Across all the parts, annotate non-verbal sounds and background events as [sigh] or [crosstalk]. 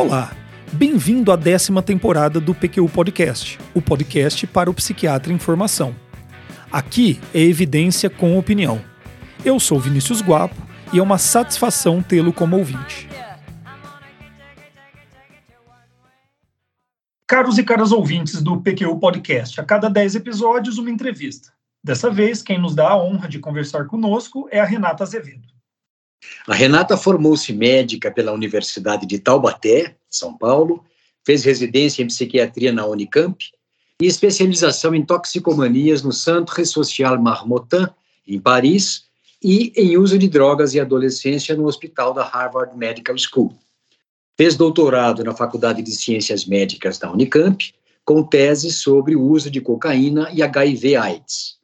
Olá, bem-vindo à décima temporada do PQU Podcast, o podcast para o psiquiatra em formação. Aqui é evidência com opinião. Eu sou Vinícius Guapo e é uma satisfação tê-lo como ouvinte. Caros e caras ouvintes do PQU Podcast, a cada 10 episódios, uma entrevista. Dessa vez, quem nos dá a honra de conversar conosco é a Renata Azevedo. A Renata formou-se médica pela Universidade de Taubaté, São Paulo, fez residência em psiquiatria na Unicamp e especialização em toxicomanias no Centre Social Marmottan, em Paris, e em uso de drogas e adolescência no hospital da Harvard Medical School. Fez doutorado na Faculdade de Ciências Médicas da Unicamp, com tese sobre o uso de cocaína e HIV/AIDS.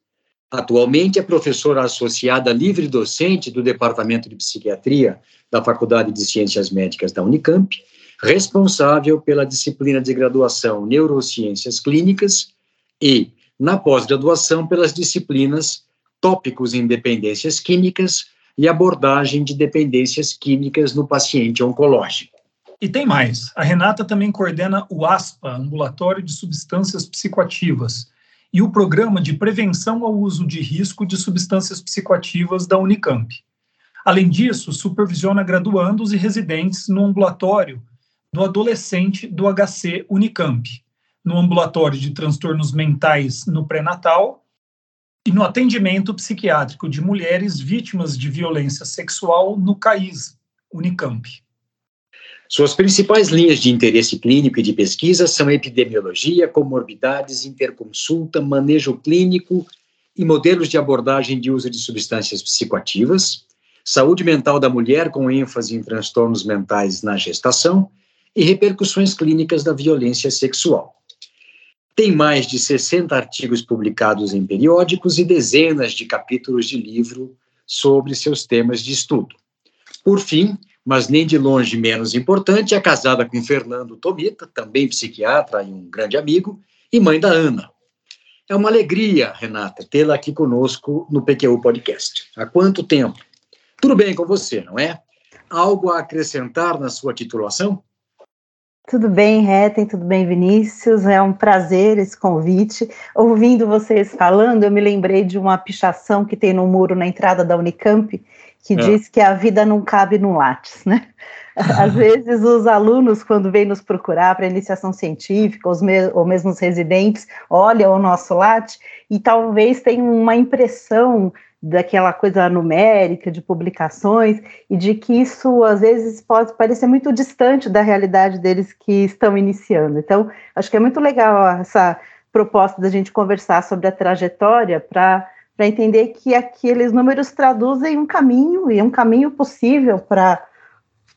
Atualmente é professora associada livre docente do Departamento de Psiquiatria da Faculdade de Ciências Médicas da Unicamp, responsável pela disciplina de graduação Neurociências Clínicas e, na pós-graduação, pelas disciplinas Tópicos em Dependências Químicas e Abordagem de Dependências Químicas no Paciente Oncológico. E tem mais. A Renata também coordena o ASPA, Ambulatório de Substâncias Psicoativas, e o Programa de Prevenção ao Uso de Risco de Substâncias Psicoativas da Unicamp. Além disso, supervisiona graduandos e residentes no ambulatório do adolescente do HC Unicamp, no ambulatório de transtornos mentais no pré-natal e no atendimento psiquiátrico de mulheres vítimas de violência sexual no CAIS Unicamp. Suas principais linhas de interesse clínico e de pesquisa são epidemiologia, comorbidades, interconsulta, manejo clínico e modelos de abordagem de uso de substâncias psicoativas, saúde mental da mulher com ênfase em transtornos mentais na gestação e repercussões clínicas da violência sexual. Tem mais de 60 artigos publicados em periódicos e dezenas de capítulos de livro sobre seus temas de estudo. Por fim, mas nem de longe menos importante, é casada com Fernando Tomita, também psiquiatra e um grande amigo, e mãe da Ana. É uma alegria, Renata, tê-la aqui conosco no PQU Podcast. Há quanto tempo? Tudo bem com você, não é? Algo a acrescentar na sua titulação? Tudo bem, Retem, tudo bem, Vinícius? É um prazer esse convite. Ouvindo vocês falando, eu me lembrei de uma pichação que tem no muro na entrada da Unicamp, que é. diz que a vida não cabe no Lattes, né? [laughs] Às vezes os alunos, quando vêm nos procurar para iniciação científica, os me ou mesmo os residentes, olham o nosso Lattes e talvez tenham uma impressão daquela coisa numérica de publicações e de que isso às vezes pode parecer muito distante da realidade deles que estão iniciando. Então, acho que é muito legal essa proposta da gente conversar sobre a trajetória para para entender que aqueles números traduzem um caminho e um caminho possível para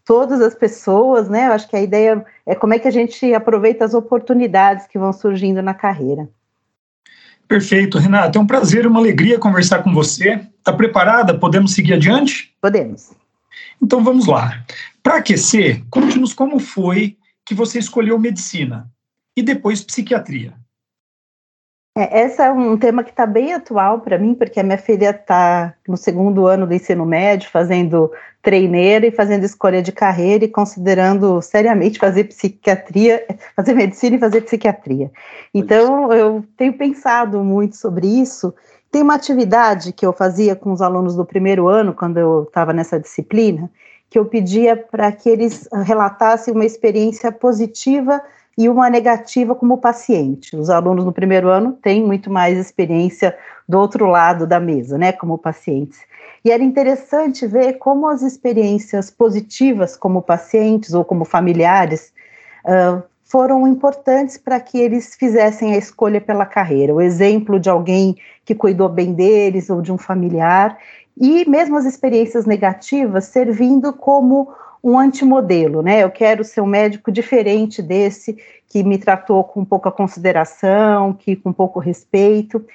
todas as pessoas, né? Eu acho que a ideia é como é que a gente aproveita as oportunidades que vão surgindo na carreira. Perfeito, Renata. É um prazer e uma alegria conversar com você. Está preparada? Podemos seguir adiante? Podemos. Então vamos lá. Para aquecer, conte-nos como foi que você escolheu medicina e depois psiquiatria. É, esse é um tema que está bem atual para mim, porque a minha filha está no segundo ano do ensino médio, fazendo treineira e fazendo escolha de carreira e considerando seriamente fazer psiquiatria, fazer medicina e fazer psiquiatria. Então, eu tenho pensado muito sobre isso. Tem uma atividade que eu fazia com os alunos do primeiro ano, quando eu estava nessa disciplina, que eu pedia para que eles relatassem uma experiência positiva e uma negativa como paciente. Os alunos no primeiro ano têm muito mais experiência do outro lado da mesa, né, como pacientes. E era interessante ver como as experiências positivas como pacientes ou como familiares uh, foram importantes para que eles fizessem a escolha pela carreira. O exemplo de alguém que cuidou bem deles ou de um familiar, e mesmo as experiências negativas servindo como um antimodelo, né? Eu quero ser um médico diferente desse que me tratou com pouca consideração, que com pouco respeito.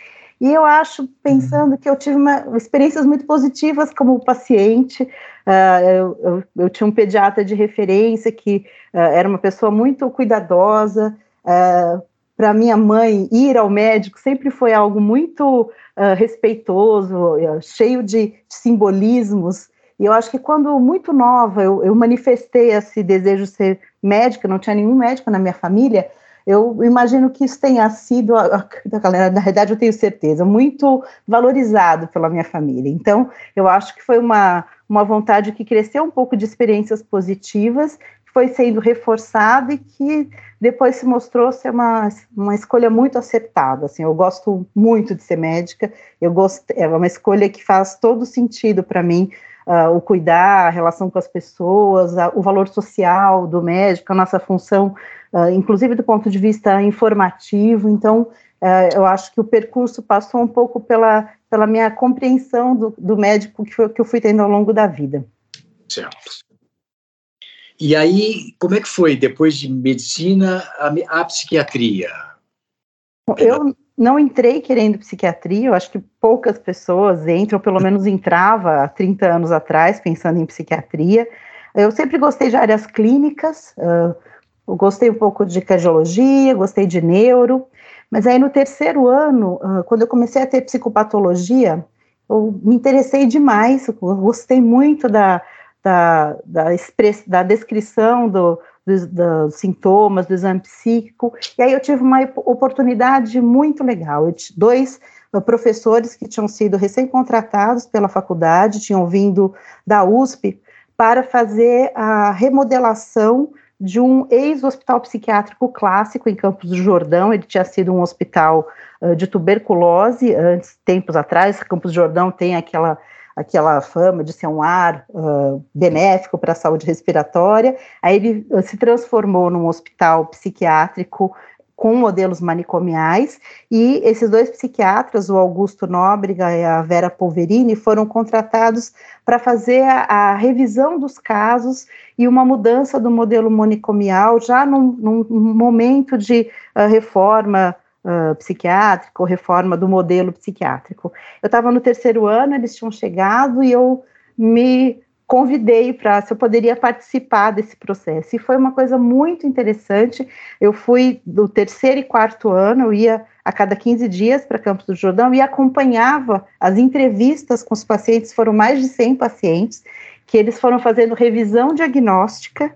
E eu acho, pensando que eu tive uma, experiências muito positivas como paciente, uh, eu, eu, eu, tinha um pediatra de referência que uh, era uma pessoa muito cuidadosa. Uh, Para minha mãe, ir ao médico sempre foi algo muito respeitoso, cheio de simbolismos E eu acho que quando muito nova eu, eu manifestei esse desejo de ser médica, não tinha nenhum médico na minha família, eu imagino que isso tenha sido, [laughs] na verdade eu tenho certeza, muito valorizado pela minha família. Então, eu acho que foi uma, uma vontade que cresceu um pouco de experiências positivas, foi sendo reforçada e que depois se mostrou ser uma, uma escolha muito acertada. Assim, eu gosto muito de ser médica, eu gosto, é uma escolha que faz todo sentido para mim, uh, o cuidar, a relação com as pessoas, o valor social do médico, a nossa função uh, inclusive do ponto de vista informativo. Então, uh, eu acho que o percurso passou um pouco pela, pela minha compreensão do, do médico que, foi, que eu fui tendo ao longo da vida. Certo. E aí, como é que foi, depois de medicina, a, a psiquiatria? Eu não entrei querendo psiquiatria, eu acho que poucas pessoas entram, pelo menos entrava há 30 anos atrás, pensando em psiquiatria. Eu sempre gostei de áreas clínicas, uh, gostei um pouco de cardiologia, gostei de neuro, mas aí no terceiro ano, uh, quando eu comecei a ter psicopatologia, eu me interessei demais, eu gostei muito da, da, da, da descrição do, dos, sintomas, do exame psíquico, e aí eu tive uma oportunidade muito legal. Eu, dois uh, professores que tinham sido recém-contratados pela faculdade, tinham vindo da USP para fazer a remodelação de um ex-hospital psiquiátrico clássico em Campos do Jordão. Ele tinha sido um hospital uh, de tuberculose antes, tempos atrás. Campos do Jordão tem aquela aquela fama de ser um ar uh, benéfico para a saúde respiratória. Aí ele se transformou num hospital psiquiátrico com modelos manicomiais, e esses dois psiquiatras, o Augusto Nóbrega e a Vera Polverini, foram contratados para fazer a, a, revisão dos casos e uma mudança do modelo manicomial já num, num momento de uh, reforma uh, psiquiátrica ou reforma do modelo psiquiátrico. Eu estava no terceiro ano, eles tinham chegado e eu me convidei para se eu poderia participar desse processo. E foi uma coisa muito interessante. Eu fui do terceiro e quarto ano, eu ia a cada 15 dias para Campos do Jordão e acompanhava as entrevistas com os pacientes, foram mais de 100 pacientes, que eles foram fazendo revisão diagnóstica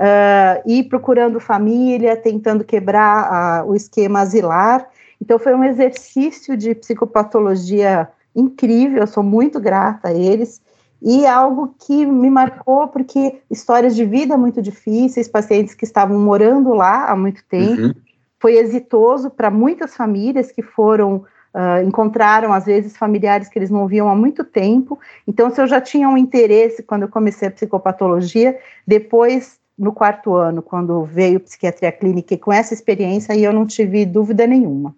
uh, e procurando família, tentando quebrar uh, o esquema asilar. Então, foi um exercício de psicopatologia incrível, eu sou muito grata a eles e algo que me marcou porque histórias de vida muito difíceis, pacientes que estavam morando lá há muito tempo, uhum. foi exitoso para muitas famílias que foram uh, encontraram às vezes familiares que eles não viam há muito tempo. Então, se eu já tinha um interesse quando eu comecei a psicopatologia, depois no quarto ano, quando veio psiquiatria clínica e com essa experiência, aí eu não tive dúvida nenhuma.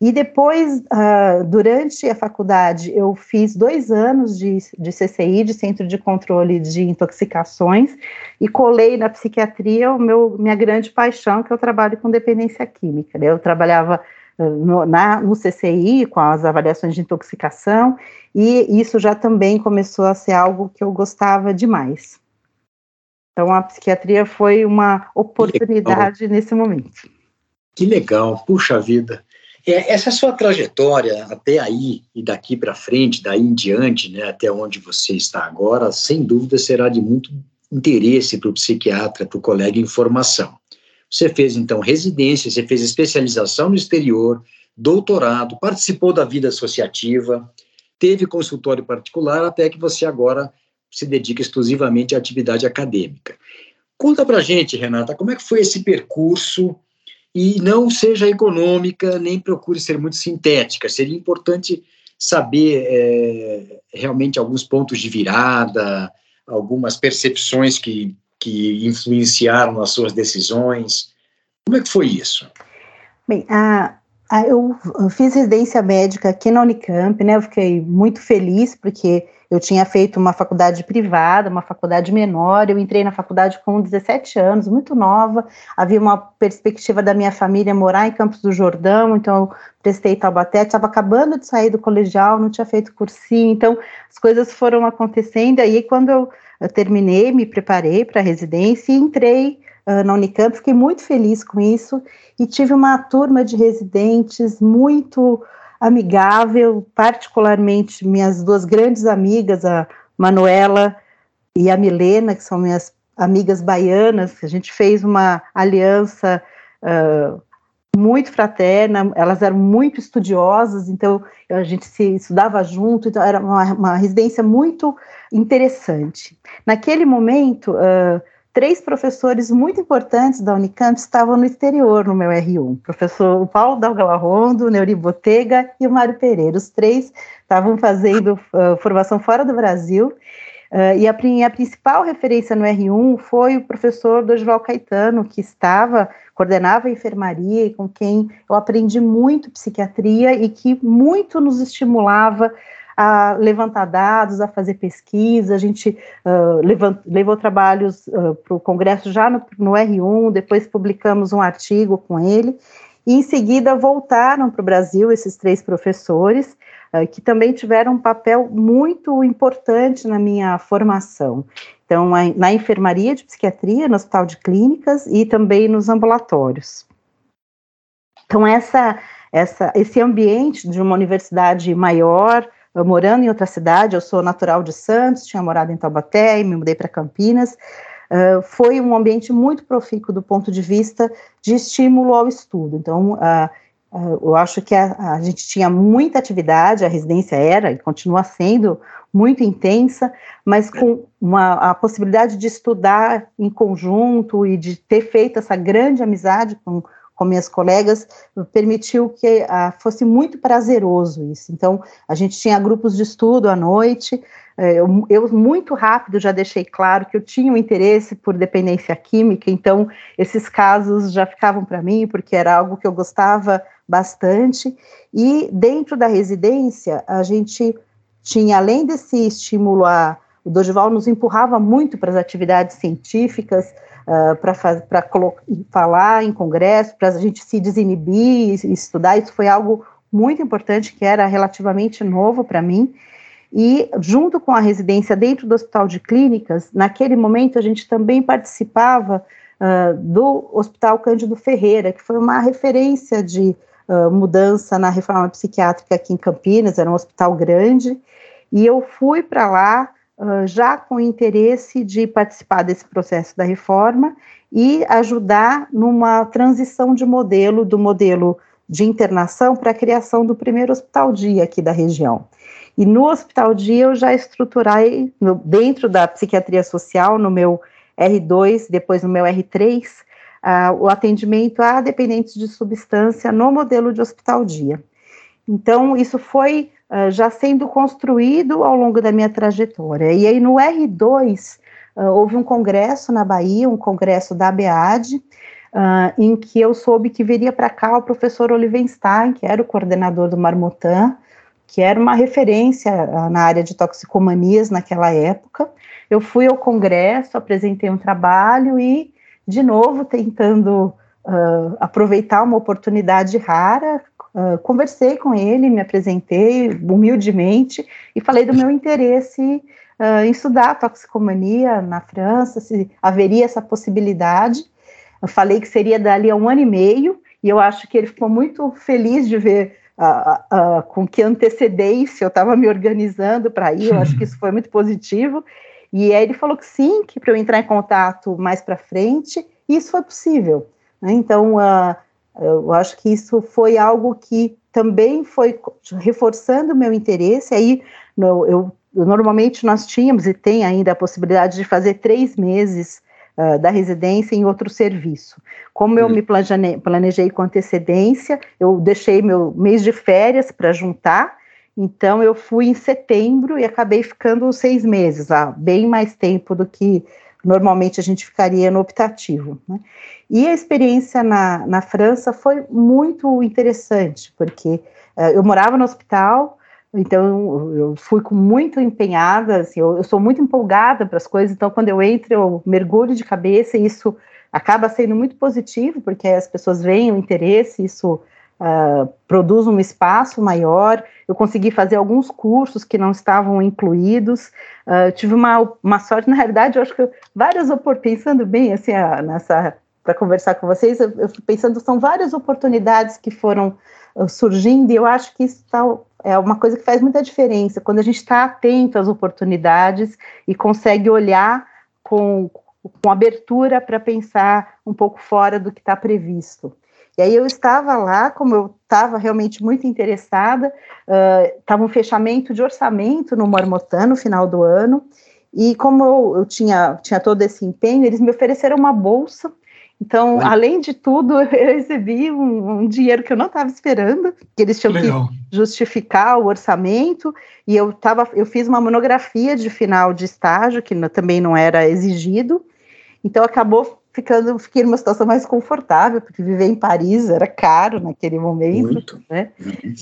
E depois, uh, durante a faculdade, eu fiz dois anos de, de CCI, de Centro de Controle de Intoxicações, e colei na psiquiatria o meu, minha grande paixão, que eu trabalho com dependência química. Né? Eu trabalhava uh, no, na, no CCI, com as avaliações de intoxicação, e isso já também começou a ser algo que eu gostava demais. Então, a psiquiatria foi uma oportunidade nesse momento. Que legal, puxa vida. É, essa sua trajetória até aí e daqui para frente, daí em diante, né, até onde você está agora, sem dúvida será de muito interesse para o psiquiatra, para o colega em formação. Você fez então residência, você fez especialização no exterior, doutorado, participou da vida associativa, teve consultório particular, até que você agora se dedica exclusivamente à atividade acadêmica. Conta para gente, Renata, como é que foi esse percurso e não seja econômica, nem procure ser muito sintética. Seria importante saber é, realmente alguns pontos de virada, algumas percepções que, que influenciaram nas suas decisões. Como é que foi isso? Bem, a, a, eu fiz residência médica aqui na Unicamp, né? Eu fiquei muito feliz porque eu tinha feito uma faculdade privada, uma faculdade menor, eu entrei na faculdade com 17 anos, muito nova, havia uma perspectiva da minha família morar em Campos do Jordão, então eu prestei Taubaté, estava acabando de sair do colegial, não tinha feito cursinho, então as coisas foram acontecendo, aí quando eu, eu terminei, me preparei para a residência e entrei uh, na Unicamp, fiquei muito feliz com isso, e tive uma turma de residentes muito amigável, particularmente minhas duas grandes amigas, a Manuela e a Milena, que são minhas amigas baianas, a gente fez uma aliança uh, muito fraterna, elas eram muito estudiosas, então a gente se estudava junto, então era uma, uma residência muito interessante. Naquele momento, uh, três professores muito importantes da Unicamp estavam no exterior no meu R1, o professor Paulo Dalgalarrondo, o Neuri Botega e o Mário Pereira, os três estavam fazendo uh, formação fora do Brasil, Uh, e a, a, principal referência no R1 foi o professor Dorival Caetano, que estava, coordenava a enfermaria e com quem eu aprendi muito psiquiatria e que muito nos estimulava a levantar dados, a fazer pesquisa. A gente uh, levant, levou trabalhos uh, para o Congresso já no, no R1, depois publicamos um artigo com ele. E em seguida voltaram para o Brasil esses três professores eh, que também tiveram um papel muito importante na minha formação. Então, na enfermaria de psiquiatria, no hospital de clínicas e também nos ambulatórios. Então, essa, essa, esse ambiente de uma universidade maior, morando em outra cidade, eu sou natural de Santos, tinha morado em Taubaté e me mudei para Campinas, uh, foi um ambiente muito profícuo do ponto de vista de estímulo ao estudo. Então, uh, Uh, eu acho que a, a, gente tinha muita atividade, a residência era e continua sendo muito intensa, mas com uma, a possibilidade de estudar em conjunto e de ter feito essa grande amizade com, com minhas colegas, permitiu que uh, fosse muito prazeroso isso. Então, a gente tinha grupos de estudo à noite, é, eu, eu, muito rápido já deixei claro que eu tinha um interesse por dependência química, então esses casos já ficavam para mim, porque era algo que eu gostava bastante. E dentro da residência, a gente tinha, além desse estímulo a. O Dorival nos empurrava muito para as atividades científicas, uh, para falar em congresso, para a gente se desinibir e estudar. Isso foi algo muito importante, que era relativamente novo para mim. E, junto com a residência dentro do Hospital de Clínicas, naquele momento a gente também participava uh, do Hospital Cândido Ferreira, que foi uma referência de uh, mudança na reforma psiquiátrica aqui em Campinas, era um hospital grande, e eu fui para lá já com interesse de participar desse processo da reforma e ajudar numa transição de modelo, do modelo de internação para a criação do primeiro hospital dia aqui da região. E no Hospital Dia eu já estruturei, no, dentro da psiquiatria social, no meu R2, depois no meu R3, uh, o atendimento a dependentes de substância no modelo de Hospital Dia. Então, isso foi uh, já sendo construído ao longo da minha trajetória. E aí, no R2, uh, ah, houve um congresso na Bahia, um congresso da ABAD, em que eu soube que viria para cá o professor Olivenstein, que era o coordenador do Marmotan, que era uma referência ah, na área de toxicomanias naquela época. Eu fui ao congresso, apresentei um trabalho e, de novo, tentando uh, aproveitar uma oportunidade rara, uh, conversei com ele, me apresentei humildemente e falei do meu interesse uh, em estudar toxicomania na França, se haveria essa possibilidade. Eu falei que seria dali a um ano e meio, e eu acho que ele ficou muito feliz de ver uh, com que antecedência eu estava me organizando para ir, eu acho que isso foi muito positivo. E aí ele falou que sim, que para eu entrar em contato mais para frente, isso foi possível. Né? Então, uh, eu acho que isso foi algo que também foi reforçando o meu interesse. Aí, no, eu, normalmente nós tínhamos e tem ainda a possibilidade de fazer três meses uh, da residência em outro serviço. Como eu hum. me planejei, planejei com antecedência, eu deixei meu mês de férias para juntar, então eu fui em setembro e acabei ficando seis meses, lá, bem mais tempo do que normalmente a gente ficaria no optativo. Né? E a experiência na, na França foi muito interessante, porque uh, eu morava no hospital, então, eu fui com muito empenhada, assim, eu, eu sou muito empolgada para as coisas, então, quando eu entro, eu mergulho de cabeça e isso acaba sendo muito positivo, porque as pessoas veem o interesse, isso uh, produz um espaço maior. Eu consegui fazer alguns cursos que não estavam incluídos. Uh, tive uma, uma sorte, [laughs] na realidade, eu acho que eu, várias oportunidades, pensando bem, assim, uh, nessa para conversar com vocês, eu, eu pensando, são várias oportunidades que foram surgindo, e eu acho que isso tá, é uma coisa que faz muita diferença, quando a gente está atento às oportunidades e consegue olhar com, com abertura para pensar um pouco fora do que está previsto. E aí eu estava lá, como eu estava realmente muito interessada, estava uh, um fechamento de orçamento no Marmotã no final do ano, e como eu, eu, tinha, tinha todo esse empenho, eles me ofereceram uma bolsa. Então, além de tudo, [laughs] eu recebi um, um dinheiro que eu não estava esperando, que eles tinham Legal. que justificar o orçamento, e eu, tava, eu fiz uma monografia de final de estágio, que também não era exigido, então acabou ficando, fiquei numa situação mais confortável, porque viver em Paris era caro naquele momento, muito. né?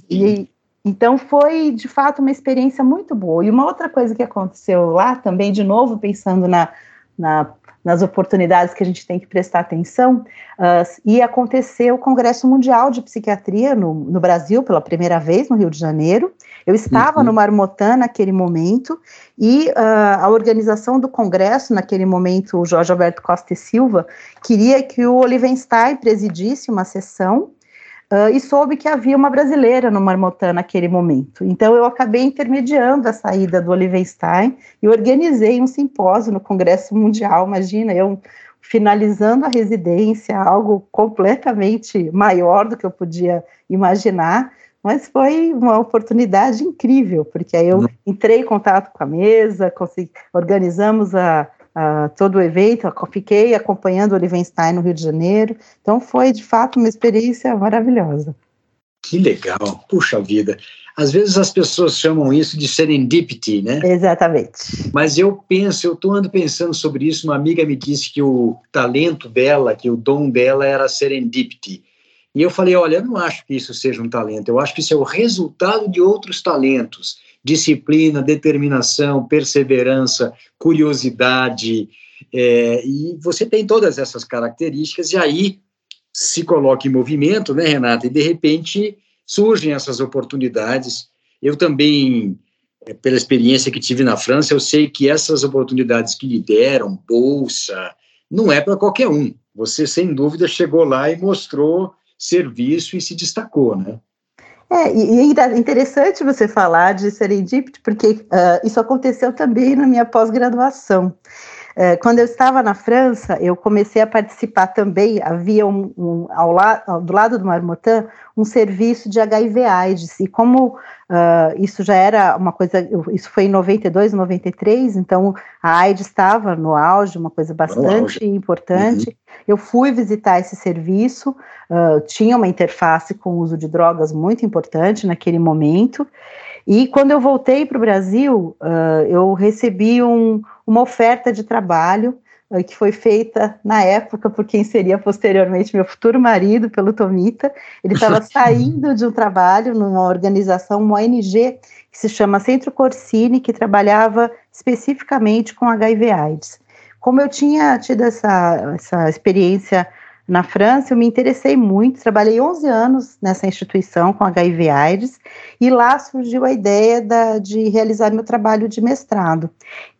E, então foi de fato uma experiência muito boa. E uma outra coisa que aconteceu lá também, de novo pensando na, na nas oportunidades que a gente tem que prestar atenção, uh, e aconteceu o Congresso Mundial de Psiquiatria no, no, Brasil pela primeira vez, no Rio de Janeiro. Eu estava uhum. no Marmotã naquele momento, e uh, a organização do Congresso, naquele momento, o Jorge Alberto Costa e Silva, queria que o Olivenstein presidisse uma sessão Uh, e soube que havia uma brasileira no Marmotã naquele momento. Então eu acabei intermediando a saída do Olivenstein e organizei um simpósio no Congresso Mundial. Imagina, eu finalizando a residência, algo completamente maior do que eu podia imaginar, mas foi uma oportunidade incrível, porque aí eu uhum. entrei em contato com a mesa, consegui, organizamos a, uh, todo o evento, fiquei acompanhando o Olivenstein no Rio de Janeiro, então foi de fato uma experiência maravilhosa. Que legal, puxa vida. Às vezes as pessoas chamam isso de serendipity, né? Exatamente. Mas eu penso, eu estou ando pensando sobre isso. Uma amiga me disse que o talento dela, que o dom dela era serendipity. E eu falei, olha, eu não acho que isso seja um talento. Eu acho que isso é o resultado de outros talentos disciplina, determinação, perseverança, curiosidade, é, e você tem todas essas características, e aí se coloca em movimento, né, Renata, e de repente surgem essas oportunidades. Eu também, é, pela experiência que tive na França, eu sei que essas oportunidades que lhe deram, bolsa, não é para qualquer um. Você, sem dúvida, chegou lá e mostrou serviço e se destacou, né? É, e, é interessante você falar de serendipity, porque uh, isso aconteceu também na minha pós-graduação. Uh, quando eu estava na França, eu comecei a participar também, havia um, um ao la, do lado do Marmottan um serviço de HIV/AIDS, e como Uh, isso já era uma coisa, isso foi em 92, 93, então a AIDS estava no auge, uma coisa bastante importante. Uhum. Eu fui visitar esse serviço, uh, tinha uma interface com o uso de drogas muito importante naquele momento. E quando eu voltei para o Brasil, uh, eu recebi um, uma oferta de trabalho eh, que foi feita na época por quem seria posteriormente meu futuro marido, pelo Tomita. Ele estava [laughs] saindo de um trabalho numa organização, uma ONG, que se chama Centro Corsini, que trabalhava especificamente com HIV/AIDS. Como eu tinha tido essa, essa experiência na França, eu me interessei muito, trabalhei 11 anos nessa instituição com HIV AIDS, e lá surgiu a ideia da, de realizar meu trabalho de mestrado,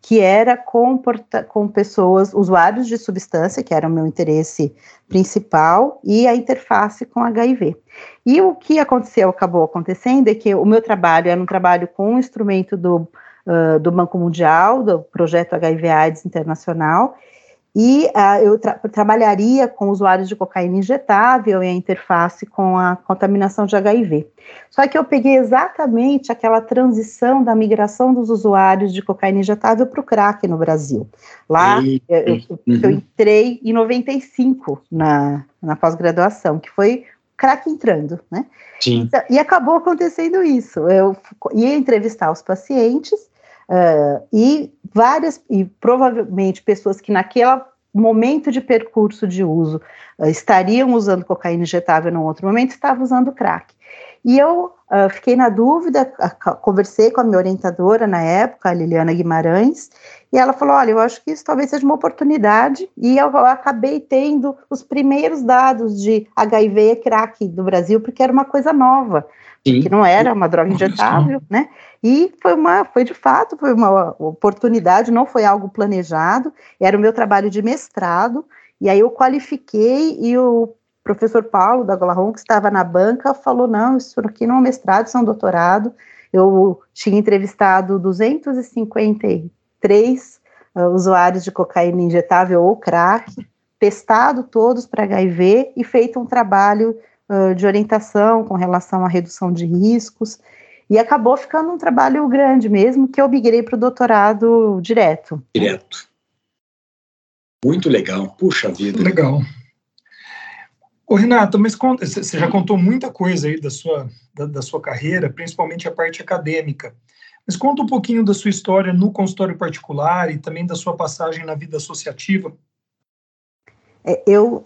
que era com, com pessoas, usuários de substância, que era o meu interesse principal, e a interface com HIV. E o que aconteceu, acabou acontecendo, é que o meu trabalho era um trabalho com um instrumento do, uh, do Banco Mundial, do projeto HIV AIDS Internacional, e uh, eu tra trabalharia com usuários de cocaína injetável e a interface com a contaminação de HIV. Só que eu peguei exatamente aquela transição da migração dos usuários de cocaína injetável para o crack no Brasil. Lá e, eu, eu, uhum. eu, entrei em 95 na, na pós-graduação, que foi crack entrando, né? Sim. Então, e acabou acontecendo isso. Eu ia entrevistar os pacientes Uh, e várias, e provavelmente pessoas que naquele momento de percurso de uso uh, estariam usando cocaína injetável num outro momento, estavam usando crack. E eu uh, fiquei na dúvida, conversei com a minha orientadora na época, a Liliana Guimarães, e ela falou: Olha, eu acho que isso talvez seja uma oportunidade. E eu, acabei tendo os primeiros dados de HIV e crack do Brasil, porque era uma coisa nova, Sim. que não era uma droga injetável, né? E foi uma, foi de fato, foi uma oportunidade, não foi algo planejado, era o meu trabalho de mestrado, e aí eu qualifiquei e o professor Paulo da Golarron, que estava na banca, falou: não, isso aqui não é um mestrado, isso é um doutorado. Eu tinha entrevistado 253 uh, usuários de cocaína injetável ou crack, testado todos para HIV e feito um trabalho uh, de orientação com relação à redução de riscos. E acabou ficando um trabalho grande mesmo, que eu migrei para o doutorado direto. Direto. Muito legal, puxa vida. Legal. Ô, Renata, mas você já contou muita coisa aí da sua, da, da, sua carreira, principalmente a parte acadêmica. Mas conta um pouquinho da sua história no consultório particular e também da sua passagem na vida associativa. É, eu,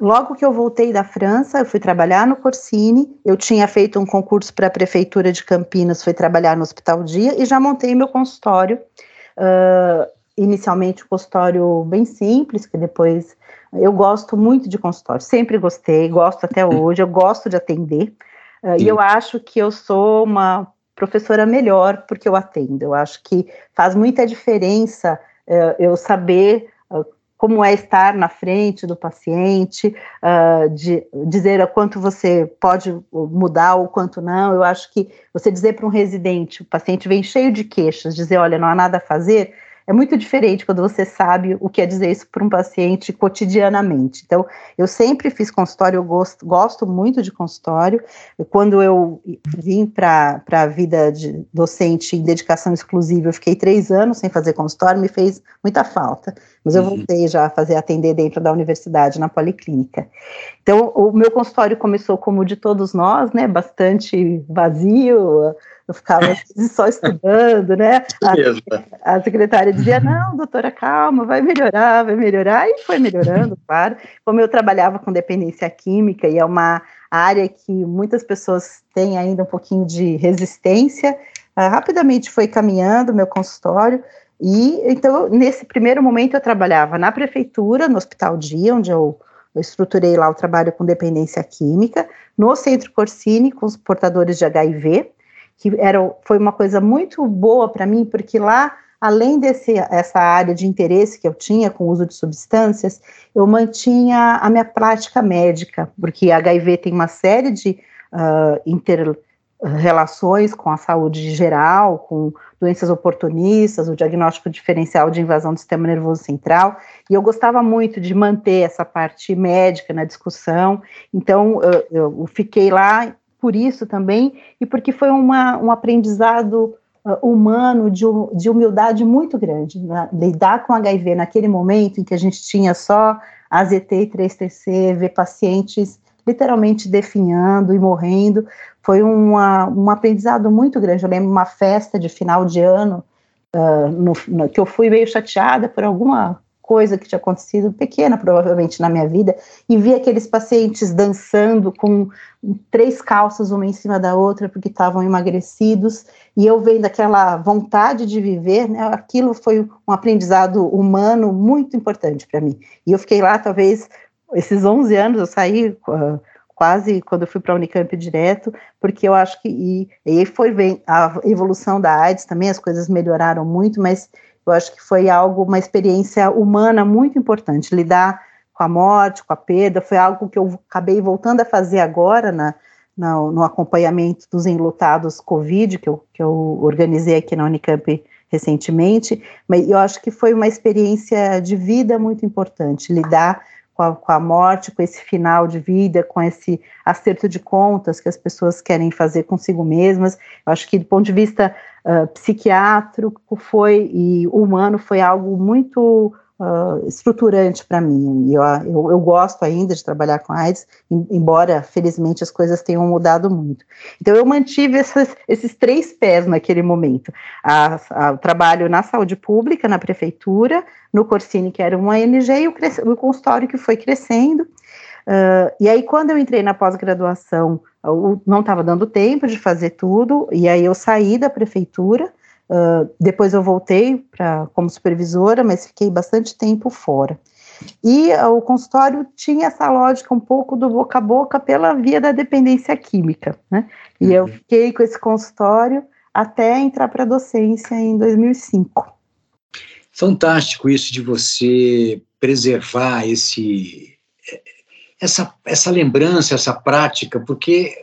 logo que eu voltei da França, eu fui trabalhar no Corsini, eu tinha feito um concurso para a Prefeitura de Campinas, fui trabalhar no Hospital Dia e já montei meu consultório. Inicialmente um consultório bem simples, que depois eu gosto muito de consultório, sempre gostei, gosto até hoje, eu gosto de atender. Uh, e eu acho que eu sou uma professora melhor porque eu atendo. Eu acho que faz muita diferença uh, eu saber uh, como é estar na frente do paciente, de dizer a quanto você pode mudar ou quanto não. Eu acho que você dizer para um residente, o paciente vem cheio de queixas, dizer, olha, não há nada a fazer, é muito diferente quando você sabe o que é dizer isso para um paciente cotidianamente. Então, eu sempre fiz consultório, eu gosto, gosto muito de consultório. Quando eu vim para a vida de docente em dedicação exclusiva, eu fiquei três anos sem fazer consultório, me fez muita falta. Mas eu uhum. voltei já a fazer atender dentro da universidade, na policlínica. Então, o meu consultório começou como de todos nós, né? Bastante vazio, eu ficava só estudando, né? A, a, secretária dizia: não, doutora, calma, vai melhorar, vai melhorar, e foi melhorando, [laughs] claro. Como eu trabalhava com dependência química, e é uma área que muitas pessoas têm ainda um pouquinho de resistência, uh, rapidamente foi caminhando meu consultório. E então, nesse primeiro momento, eu trabalhava na prefeitura, no Hospital Dia, onde eu eu estruturei lá o trabalho com dependência química, no Centro Corsini, com os portadores de HIV, que era, foi uma coisa muito boa para mim, porque lá, além desse essa área de interesse que eu tinha com o uso de substâncias, eu mantinha a minha prática médica, porque HIV tem uma série de uh, inter relações com a saúde geral, com doenças oportunistas, o diagnóstico diferencial de invasão do sistema nervoso central, e eu gostava muito de manter essa parte médica na discussão, então eu, eu fiquei lá por isso também, e porque foi uma, um aprendizado uh, humano de, de, humildade muito grande. Né? Lidar com HIV naquele momento em que a gente tinha só AZT e 3TC, ver pacientes literalmente definhando e morrendo, foi uma, um aprendizado muito grande. Eu lembro uma festa de final de ano, uh, no, no, que eu fui meio chateada por alguma coisa que tinha acontecido, pequena provavelmente na minha vida, e vi aqueles pacientes dançando com três calças uma em cima da outra porque estavam emagrecidos, e eu vendo aquela vontade de viver, né, aquilo foi um aprendizado humano muito importante para mim. E eu fiquei lá, talvez, esses 11 anos, eu saí uh, quase quando eu fui para a Unicamp direto, porque eu acho que, e, e foi bem, a evolução da AIDS também, as coisas melhoraram muito, mas eu acho que foi algo, uma experiência humana muito importante. Lidar com a morte, com a perda, foi algo que eu acabei voltando a fazer agora na, na, no acompanhamento dos enlutados Covid, que eu, que eu organizei aqui na Unicamp recentemente, mas eu acho que foi uma experiência de vida muito importante, lidar com a, com a, morte, com esse final de vida, com esse acerto de contas que as pessoas querem fazer consigo mesmas. Eu acho que do ponto de vista uh, psiquiátrico foi e humano foi algo muito uh, estruturante para mim. Eu, eu, eu, gosto ainda de trabalhar com AIDS, embora felizmente as coisas tenham mudado muito. Então eu mantive essas, esses três pés naquele momento: a, a, o trabalho na saúde pública, na prefeitura, no Corsini, que era uma ONG, e o, o consultório que foi crescendo. Uh, e aí, quando eu entrei na pós-graduação, não estava dando tempo de fazer tudo, e aí eu saí da prefeitura, uh, depois eu voltei pra, como supervisora, mas fiquei bastante tempo fora. E uh, o consultório tinha essa lógica um pouco do boca a boca pela via da dependência química, né? E uhum. eu fiquei com esse consultório até entrar para a docência em 2005. Fantástico isso de você preservar esse essa, essa lembrança, essa prática, porque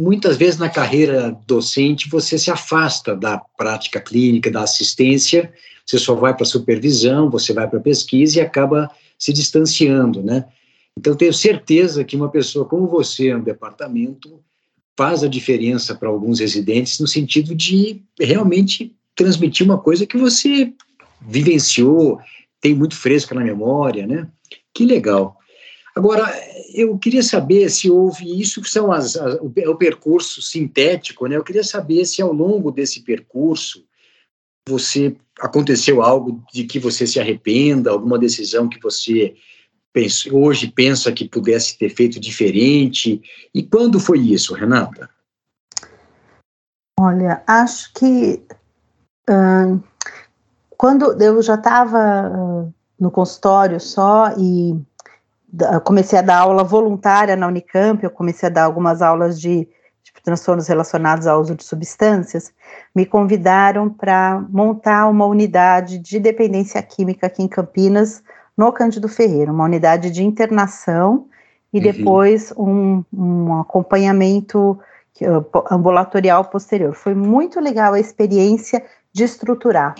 muitas vezes na carreira docente você se afasta da prática clínica, da assistência, você só vai para supervisão, você vai para pesquisa e acaba se distanciando, né? Então, tenho certeza que uma pessoa como você no departamento faz a diferença para alguns residentes no sentido de realmente transmitir uma coisa que você vivenciou, tem muito fresca na memória, né? Que legal. Agora, eu queria saber se houve isso, que são as, as, o, o percurso sintético, né? Eu queria saber se ao longo desse percurso você aconteceu algo de que você se arrependa, alguma decisão que você pensa, hoje pensa que pudesse ter feito diferente. E quando foi isso, Renata? Olha, acho que quando eu já estava no consultório só e comecei a dar aula voluntária na Unicamp, eu comecei a dar algumas aulas de, de transtornos relacionados ao uso de substâncias, me convidaram para montar uma unidade de dependência química aqui em Campinas, no Cândido Ferreira, uma unidade de internação e uhum. depois um, um acompanhamento ambulatorial posterior. Foi muito legal a experiência de estruturar.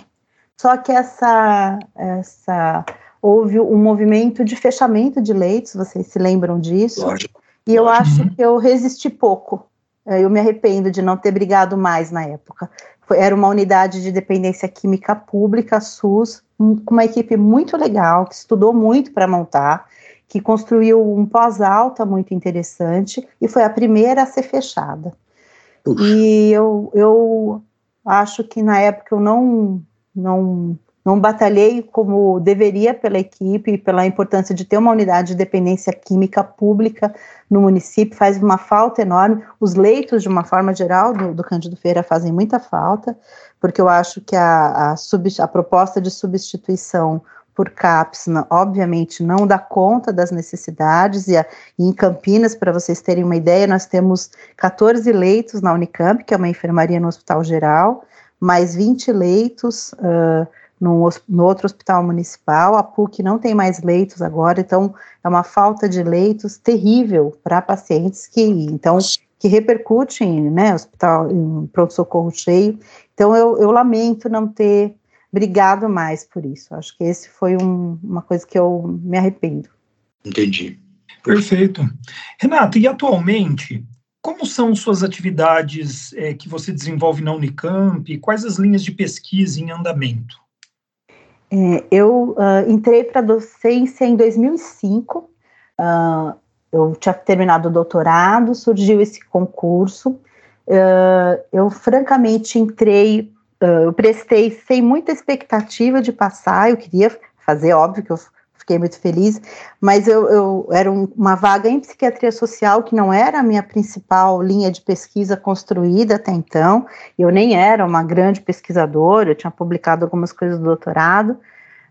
Só que essa, essa houve um movimento de fechamento de leitos, vocês se lembram disso? Lógico. E eu acho uhum. que eu resisti pouco. É, eu me arrependo de não ter brigado mais na época. Foi, era uma unidade de dependência química pública, SUS, com uma equipe muito legal, que estudou muito para montar, que construiu um pós-alta muito interessante e foi a primeira a ser fechada. Uf. E eu, eu acho que na época eu não, não não batalhei como deveria pela equipe, pela importância de ter uma unidade de dependência química pública no município, faz uma falta enorme. Os leitos, de uma forma geral, do, do Cândido Feira fazem muita falta, porque eu acho que a, a, sub, a proposta de substituição por CAPS, obviamente, não dá conta das necessidades, e, a, e em Campinas, para vocês terem uma ideia, nós temos 14 leitos na Unicamp, que é uma enfermaria no Hospital Geral, mais 20 leitos uh, no, no outro hospital municipal. A PUC não tem mais leitos agora, então é uma falta de leitos terrível para pacientes que, então, que repercute em, né, hospital, em pronto-socorro cheio. Então, eu, eu lamento não ter brigado mais por isso. Acho que esse foi um, uma coisa que eu me arrependo. Entendi. Perfeito. Renata, e atualmente, como são suas atividades é, que você desenvolve na Unicamp? Quais as linhas de pesquisa em andamento? É, eu uh, entrei para docência em 2005. Uh, ah, eu tinha terminado o doutorado, surgiu esse concurso. Uh, eu, francamente, entrei, eu prestei sem muita expectativa de passar. Eu queria fazer, óbvio que eu fiquei muito feliz, mas eu, eu era um, uma vaga em psiquiatria social que não era a minha principal linha de pesquisa construída até então. Eu nem era uma grande pesquisadora, eu tinha publicado algumas coisas do doutorado,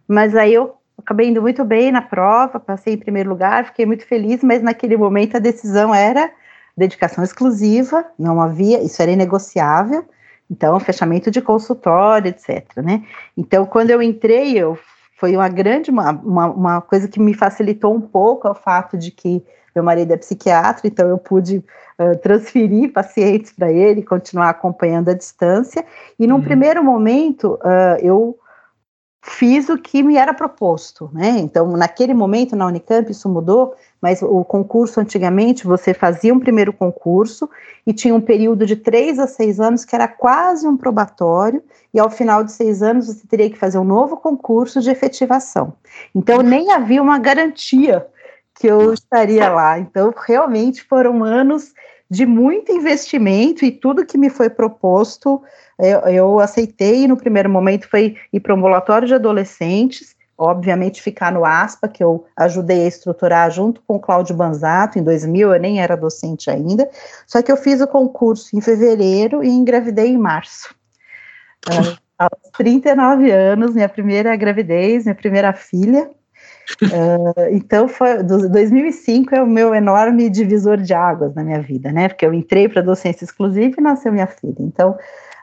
mas aí eu acabei indo muito bem na prova, passei em primeiro lugar, fiquei muito feliz, mas naquele momento a decisão era dedicação exclusiva, não havia, isso era inegociável, então fechamento de consultório, etc. Né? Então, quando eu entrei, eu foi uma grande, uma, uma, uma, coisa que me facilitou um pouco o fato de que meu marido é psiquiatra, então eu pude uh, transferir pacientes para ele, continuar acompanhando à distância, e num uhum. primeiro momento uh, eu fiz o que me era proposto, né? Então, naquele momento na Unicamp isso mudou, mas o concurso antigamente você fazia um primeiro concurso e tinha um período de três a seis anos que era quase um probatório, e ao final de seis anos você teria que fazer um novo concurso de efetivação. Então, nem havia uma garantia que eu estaria lá. Então, realmente foram anos de muito investimento e tudo que me foi proposto eu, eu aceitei no primeiro momento foi ir para o ambulatório de adolescentes, obviamente ficar no ASPA, que eu ajudei a estruturar junto com o Cláudio Banzato, em 2000, eu nem era docente ainda, só que eu fiz o concurso em fevereiro e engravidei em março. Uh, aos 39 anos, minha primeira gravidez, minha primeira filha, Uh, então, foi, 2005 é o meu enorme divisor de águas na minha vida, né? Porque eu entrei para docência exclusiva e nasceu minha filha. Então,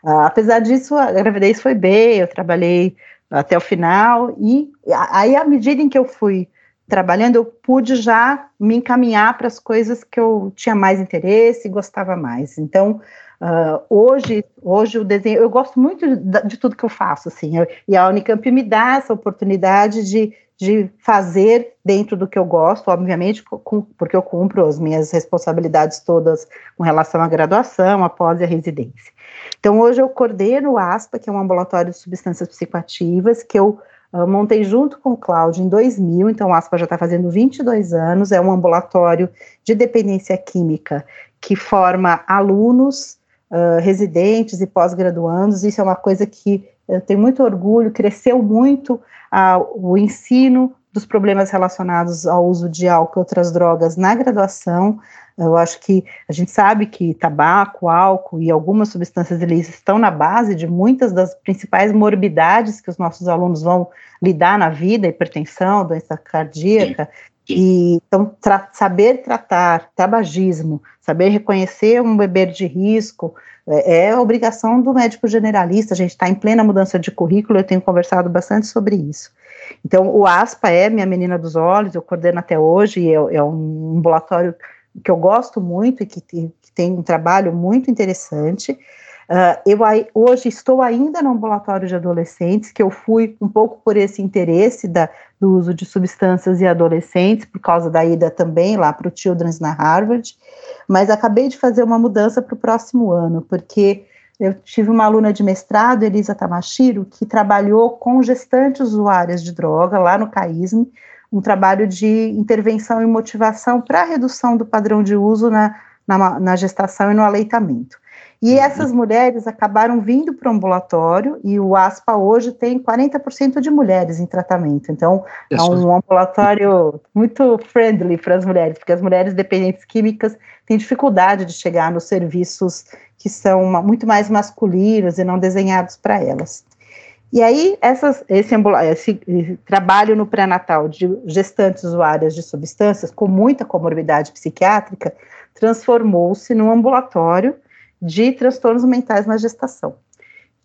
Uh, apesar disso, a gravidez foi bem, eu trabalhei até o final, e aí, à medida em que eu fui trabalhando, eu pude já me encaminhar para as coisas que eu tinha mais interesse e gostava mais. Então, uh, hoje, hoje o desenho, eu gosto muito de, de tudo que eu faço, assim, eu, e a Unicamp me dá essa oportunidade de, de fazer dentro do que eu gosto, obviamente, porque eu cumpro as minhas responsabilidades todas com relação à graduação, após a residência. Então, hoje eu coordeno o ASPA, que é um ambulatório de substâncias psicoativas, que eu eu montei junto com o Cláudio em 2000, então o ASPA já está fazendo 22 anos, é um ambulatório de dependência química que forma alunos, uh, residentes e pós-graduandos, isso é uma coisa que eu tenho muito orgulho, cresceu muito o ensino dos problemas relacionados ao uso de álcool e outras drogas na graduação, eu acho que a gente sabe que tabaco, álcool e algumas substâncias ilícitas estão na base de muitas das principais morbidades que os nossos alunos vão lidar na vida, hipertensão, doença cardíaca. E então tra saber tratar tabagismo, saber reconhecer um beber de risco é, é obrigação do médico generalista. A gente está em plena mudança de currículo. Eu tenho conversado bastante sobre isso. Então, o ASPA é minha menina dos olhos. Eu coordeno até hoje. É, é um ambulatório que eu gosto muito e que, que tem um trabalho muito interessante. Uh, eu hoje estou ainda no ambulatório de adolescentes, que eu fui um pouco por esse interesse da, do uso de substâncias e adolescentes, por causa da ida também lá para o Children's na Harvard, mas acabei de fazer uma mudança para o próximo ano, porque eu tive uma aluna de mestrado, Elisa Tamashiro, que trabalhou com gestantes usuárias de droga lá no CAISM, um trabalho de intervenção e motivação para a redução do padrão de uso na, na, na gestação e no aleitamento. E uhum. essas mulheres acabaram vindo para o ambulatório e o ASPA hoje tem 40% de mulheres em tratamento. Então, é um ambulatório muito friendly para as mulheres, porque as mulheres dependentes químicas têm dificuldade de chegar nos serviços que são muito mais masculinos e não desenhados para elas. E aí, essas, esse, esse trabalho no pré-natal de gestantes usuárias de substâncias com muita comorbidade psiquiátrica transformou-se num ambulatório de transtornos mentais na gestação.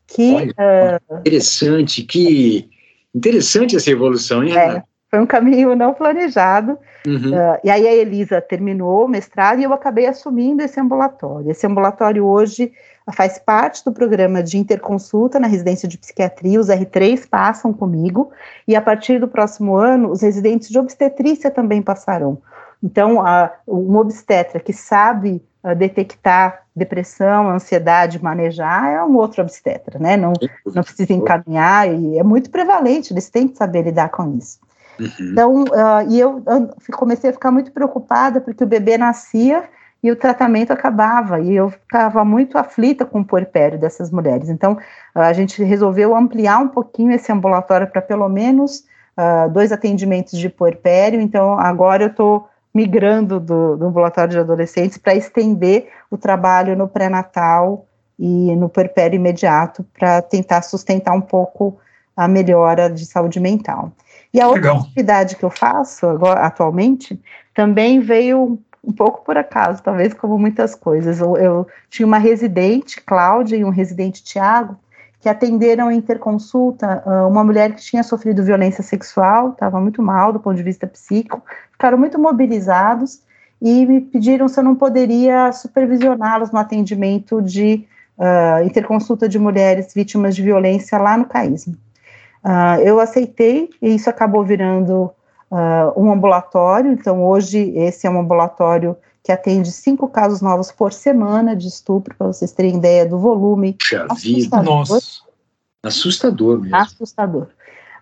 Que, Olha, uh, interessante, que interessante essa evolução, hein, é, Foi um caminho não planejado. Uhum. Uh, e aí a Elisa terminou o mestrado e eu acabei assumindo esse ambulatório. Esse ambulatório hoje faz parte do programa de interconsulta na residência de psiquiatria, os R3 passam comigo, e a partir do próximo ano, os residentes de obstetrícia também passarão. Então, a, um obstetra que sabe a, detectar depressão, ansiedade, manejar, é um outro obstetra, né? Não, não precisa encaminhar, e é muito prevalente, eles têm que saber lidar com isso. Uhum. Então, uh, e eu comecei a ficar muito preocupada porque o bebê nascia e o tratamento acabava, e eu ficava muito aflita com o puerpério dessas mulheres. Então, a gente resolveu ampliar um pouquinho esse ambulatório para pelo menos uh, dois atendimentos de puerpério, então agora eu estou migrando do, do, ambulatório de adolescentes para estender o trabalho no pré-natal e no puerpério imediato para tentar sustentar um pouco a melhora de saúde mental. E a outra atividade que eu faço agora, atualmente também veio um pouco por acaso, talvez como muitas coisas. Eu, eu tinha uma residente, Cláudia, e um residente, Tiago, que atenderam em interconsulta uh, uma mulher que tinha sofrido violência sexual, estava muito mal do ponto de vista psíquico, ficaram muito mobilizados e me pediram se eu não poderia supervisioná-los no atendimento de uh, interconsulta de mulheres vítimas de violência lá no CAISM. Uh, eu aceitei e isso acabou virando uh, um ambulatório. Então, hoje, esse é um ambulatório que atende cinco casos novos por semana de estupro, para vocês terem ideia do volume. Puxa vida, nossa. Assustador mesmo. Assustador.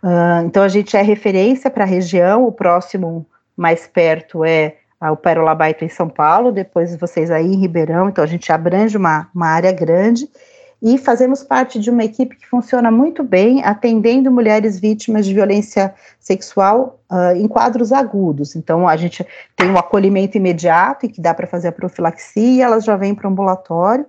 Uh, então, a gente é referência para a região, o próximo mais perto é o Pérola Baita em São Paulo, depois vocês aí em Ribeirão, então a gente abrange uma, uma área grande, e fazemos parte de uma equipe que funciona muito bem, atendendo mulheres vítimas de violência sexual uh, em quadros agudos. Então, a gente tem um acolhimento imediato e que dá para fazer a profilaxia, elas já vêm para o ambulatório,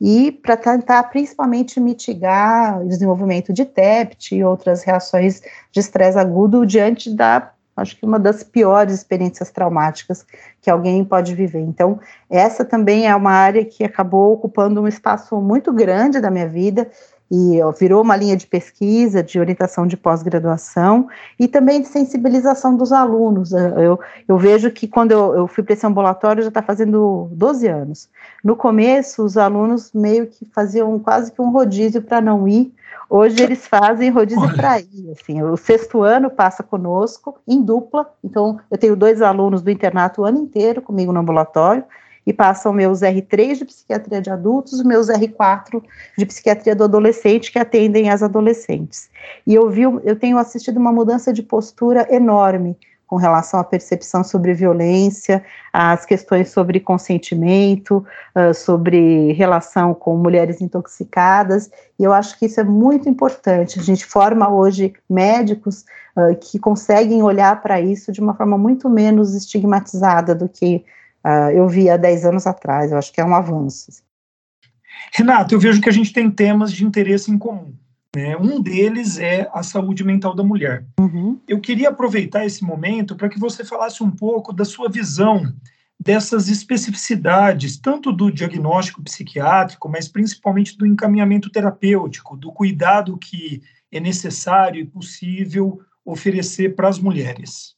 e para tentar principalmente mitigar o desenvolvimento de TEPT e outras reações de estresse agudo diante da acho que uma das piores experiências traumáticas que alguém pode viver. Então, essa também é uma área que acabou ocupando um espaço muito grande da minha vida e ó, virou uma linha de pesquisa, de orientação de pós-graduação e também de sensibilização dos alunos. Eu, eu vejo que quando eu, eu fui para esse ambulatório já está fazendo 12 anos. No começo, os alunos meio que faziam quase que um rodízio para não ir. Hoje eles fazem rodízio para ir. Assim, o sexto ano passa conosco em dupla. Então, eu tenho dois alunos do internato o ano inteiro comigo no ambulatório e passam meus R3 de psiquiatria de adultos, meus R4 de psiquiatria do adolescente que atendem as adolescentes. E eu vi, eu tenho assistido uma mudança de postura enorme com relação à percepção sobre violência, às questões sobre consentimento, uh, sobre relação com mulheres intoxicadas, e eu acho que isso é muito importante. A gente forma hoje médicos uh, que conseguem olhar para isso de uma forma muito menos estigmatizada do que uh, eu vi há 10 anos atrás. Eu acho que é um avanço. Renato, eu vejo que a gente tem temas de interesse em comum. Né? Um deles é a saúde mental da mulher. Uhum. Eu queria aproveitar esse momento para que você falasse um pouco da sua visão dessas especificidades, tanto do diagnóstico psiquiátrico, mas principalmente do encaminhamento terapêutico, do cuidado que é necessário e possível oferecer para as mulheres.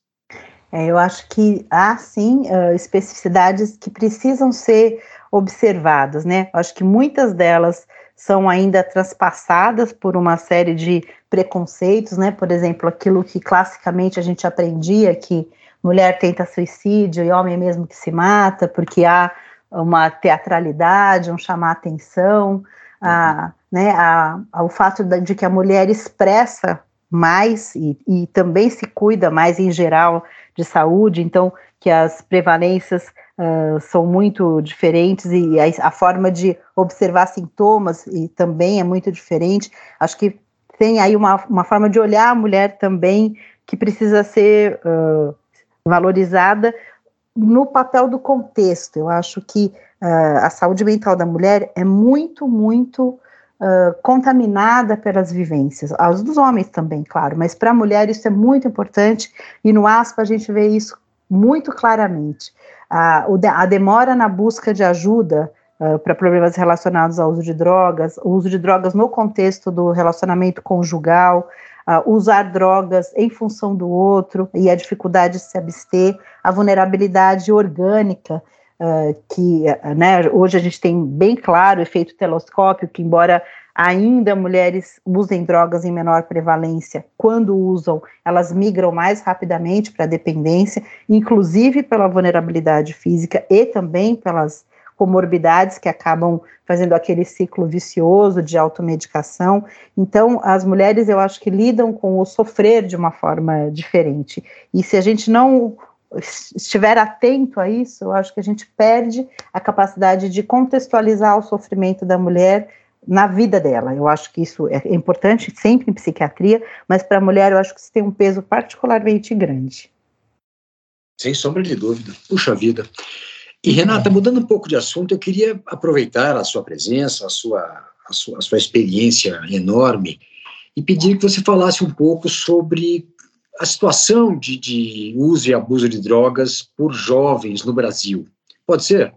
É, eu acho que há sim uh, especificidades que precisam ser observadas, né? Acho que muitas delas são ainda transpassadas por uma série de preconceitos, né? Por exemplo, aquilo que classicamente a gente aprendia que mulher tenta suicídio e homem mesmo que se mata, porque há uma teatralidade, um chamar atenção, a, uhum. né, a, a, o fato de que a mulher expressa mais e, e também se cuida mais em geral de saúde, então que as prevalências uh, são muito diferentes e a, a, forma de observar sintomas e também é muito diferente. Acho que tem aí uma, uma forma de olhar a mulher também que precisa ser uh, valorizada no papel do contexto. Eu acho que uh, a saúde mental da mulher é muito, muito contaminada pelas vivências, as dos homens também, claro, mas para a mulher isso é muito importante, e no ASPA a gente vê isso muito claramente. Uh, a demora na busca de ajuda uh, para problemas relacionados ao uso de drogas, o uso de drogas no contexto do relacionamento conjugal, Uh, usar drogas em função do outro e a dificuldade de se abster, a vulnerabilidade orgânica uh, que né, hoje a gente tem bem claro o efeito teloscópio, que embora ainda mulheres usem drogas em menor prevalência, quando usam, elas migram mais rapidamente para a dependência, inclusive pela vulnerabilidade física e também pelas comorbidades que acabam fazendo aquele ciclo vicioso de automedicação. Então, as mulheres, eu acho que lidam com o sofrer de uma forma diferente. E se a gente não estiver atento a isso, eu acho que a gente perde a capacidade de contextualizar o sofrimento da mulher na vida dela. Eu acho que isso é importante sempre em psiquiatria, mas para a mulher eu acho que isso tem um peso particularmente grande. Sem sombra de dúvida. Puxa vida. E Renata, mudando um pouco de assunto, eu queria aproveitar a sua presença, a sua, a sua, a sua experiência enorme e pedir que você falasse um pouco sobre a situação de, de uso e abuso de drogas por jovens no Brasil. Pode ser?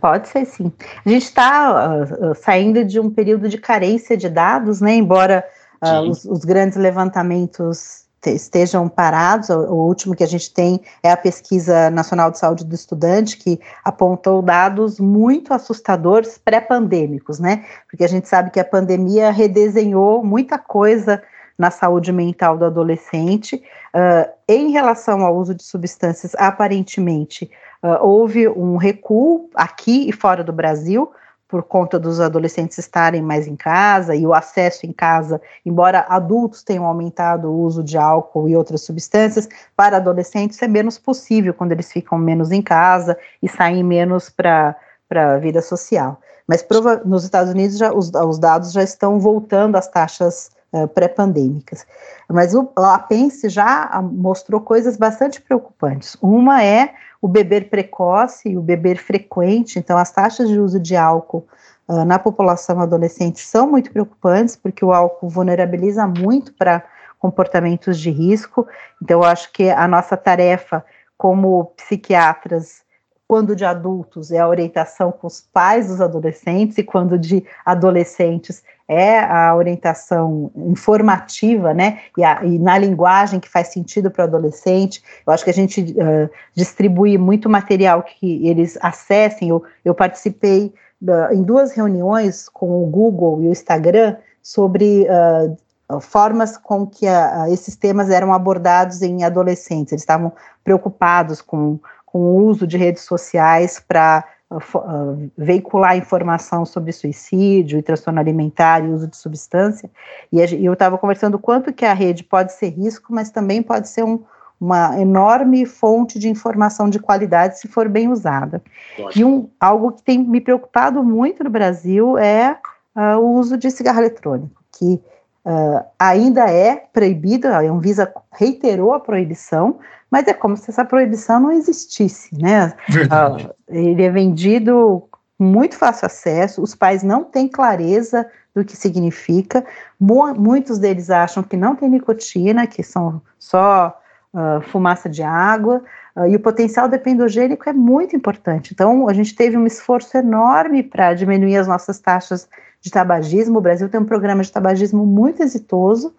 Pode ser sim. A gente está uh, saindo de um período de carência de dados, né? Embora uh, os, os, grandes levantamentos estejam parados, o, o, último que a gente tem é a Pesquisa Nacional de Saúde do Estudante, que apontou dados muito assustadores pré-pandêmicos, né? Porque a gente sabe que a pandemia redesenhou muita coisa na saúde mental do adolescente. Uh, em relação ao uso de substâncias, aparentemente uh, houve um recuo aqui e fora do Brasil, por conta dos adolescentes estarem mais em casa e o acesso em casa, embora adultos tenham aumentado o uso de álcool e outras substâncias, para adolescentes é menos possível quando eles ficam menos em casa e saem menos para a vida social. Mas nos Estados Unidos já, os, os dados já estão voltando às taxas uh, pré-pandêmicas. Mas o, a PENSE já mostrou coisas bastante preocupantes. Uma é o beber precoce e o beber frequente, então as taxas de uso de álcool uh, na população adolescente são muito preocupantes, porque o álcool vulnerabiliza muito para comportamentos de risco. Então, eu acho que a nossa tarefa como psiquiatras quando de adultos é a orientação com os pais dos adolescentes e quando de adolescentes é a orientação informativa, né, e, a, e na linguagem que faz sentido para o adolescente. Eu acho que a gente uh, distribui muito material que eles acessem. Eu, eu participei em duas reuniões com o Google e o Instagram sobre uh, formas com que esses temas eram abordados em adolescentes. Eles estavam preocupados com, com o uso de redes sociais para uh, veicular informação sobre suicídio e transtorno alimentar e uso de substância. E, e eu estava conversando quanto que a rede pode ser risco, mas também pode ser um, uma enorme fonte de informação de qualidade se for bem usada. E um, algo que tem me preocupado muito no Brasil é uh, o uso de cigarro eletrônico, que uh, ainda é proibido, a Anvisa reiterou a proibição, mas é como se essa proibição não existisse, né? Uh, ele é vendido com muito fácil acesso, os pais não têm clareza do que significa, Mu muitos deles acham que não tem nicotina, que são só uh, fumaça de água, uh, e o potencial dependogênico é muito importante. Então, a gente teve um esforço enorme para diminuir as nossas taxas de tabagismo. O Brasil tem um programa de tabagismo muito exitoso,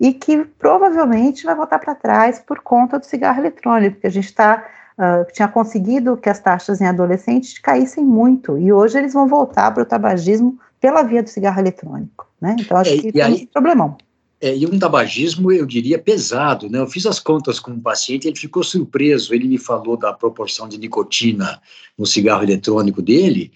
e que provavelmente vai voltar para trás por conta do cigarro eletrônico, porque a gente está Uh, tinha conseguido que as taxas em adolescentes caíssem muito, e hoje eles vão voltar para o tabagismo pela via do cigarro eletrônico, né? Então acho é, que tem um problemão. É, e um tabagismo, eu diria, pesado, né? Eu fiz as contas com um paciente, ele ficou surpreso, ele me falou da proporção de nicotina no cigarro eletrônico dele,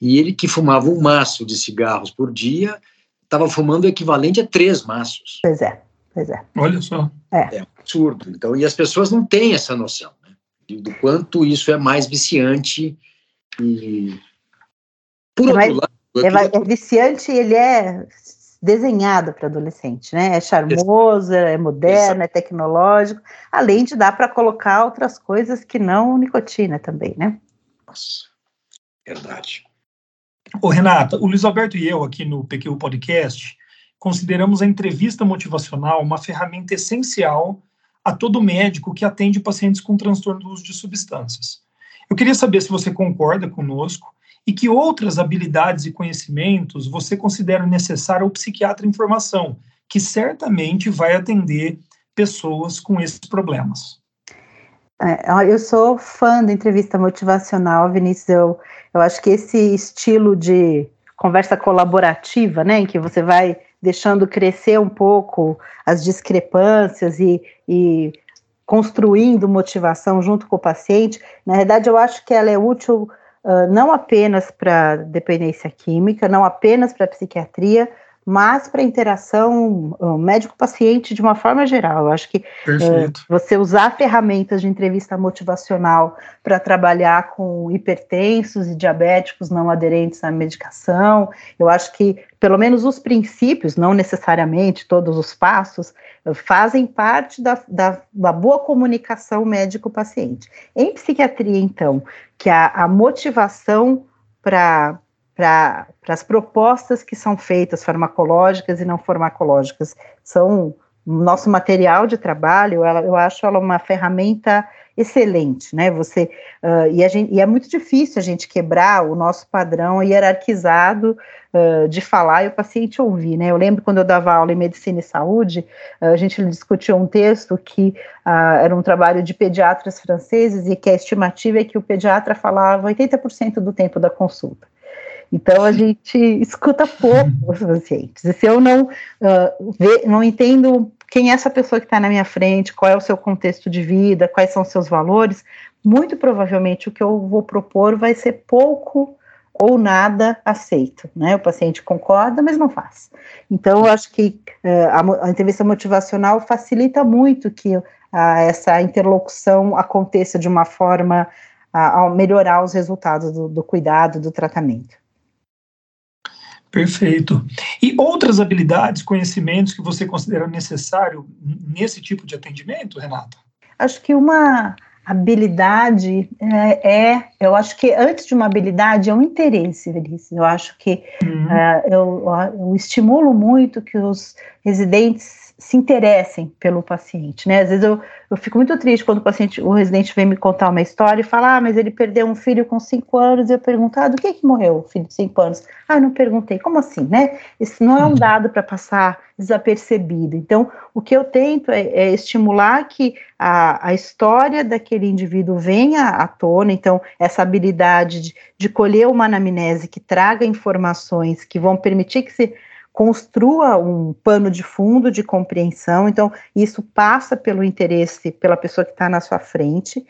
e ele que fumava um maço de cigarros por dia, estava fumando o equivalente a três maços. Pois é, pois é. Olha só. É. é absurdo. Então, e as pessoas não têm essa noção né, do quanto isso é mais viciante e por é outro lado é, é viciante ele é desenhado para adolescente, né? É charmoso, é moderno, Exato. é tecnológico, além de dar para colocar outras coisas que não nicotina também, né? Nossa, verdade. Ô, Renata, o Luiz Alberto e eu, aqui no PQ Podcast, consideramos a entrevista motivacional uma ferramenta essencial a todo médico que atende pacientes com transtorno do uso de substâncias. Eu queria saber se você concorda conosco e que outras habilidades e conhecimentos você considera necessário ao psiquiatra em formação, que certamente vai atender pessoas com esses problemas. É, eu sou fã da entrevista motivacional, Vinícius. Eu, eu acho que esse estilo de conversa colaborativa, né, em que você vai deixando crescer um pouco as discrepâncias e, e construindo motivação junto com o paciente, na verdade, eu acho que ela é útil uh, não apenas para dependência química, não apenas para psiquiatria, mas para interação médico-paciente de uma forma geral. Eu acho que é, você usar ferramentas de entrevista motivacional para trabalhar com hipertensos e diabéticos não aderentes à medicação, eu acho que pelo menos os princípios, não necessariamente todos os passos, fazem parte da, da, da boa comunicação médico-paciente. Em psiquiatria, então, que a, a motivação para para as propostas que são feitas, farmacológicas e não farmacológicas. São nosso material de trabalho, ela, eu acho ela uma ferramenta excelente, né? Você uh, e, gente, e, é muito difícil a gente quebrar o nosso padrão hierarquizado uh, de falar e o paciente ouvir, né? Eu lembro quando eu dava aula em medicina e saúde, uh, a gente discutiu um texto que era um trabalho de pediatras franceses e que a estimativa é que o pediatra falava 80% do tempo da consulta. Então a gente escuta pouco os pacientes. E se eu não uh, vê, não entendo quem é essa pessoa que está na minha frente, qual é o seu contexto de vida, quais são os seus valores, muito provavelmente o que eu vou propor vai ser pouco ou nada aceito, né? O paciente concorda, mas não faz. Então, eu acho que uh, a, a, entrevista motivacional facilita muito que uh, essa interlocução aconteça de uma forma a melhorar os resultados do, do cuidado, do tratamento. Perfeito. E outras habilidades, conhecimentos que você considera necessário nesse tipo de atendimento, Renata? Acho que uma habilidade é, é, eu acho que antes de uma habilidade é um interesse, Vinícius. Eu acho que uhum. uh, eu, eu, estimulo muito que os residentes se interessem pelo paciente, né? Às vezes eu, eu fico muito triste quando o paciente, o residente vem me contar uma história e fala, ah, mas ele perdeu um filho com cinco anos, e eu pergunto, ah, do que que morreu o filho de cinco anos? Ah, eu não perguntei, como assim, né? Isso não é um uhum. dado para passar desapercebido. Então, o que eu tento é, é estimular que a, a, história daquele indivíduo venha à tona, então, essa habilidade de, de colher uma anamnese que traga informações que vão permitir que se construa um pano de fundo de compreensão, então isso passa pelo interesse pela pessoa que está na sua frente.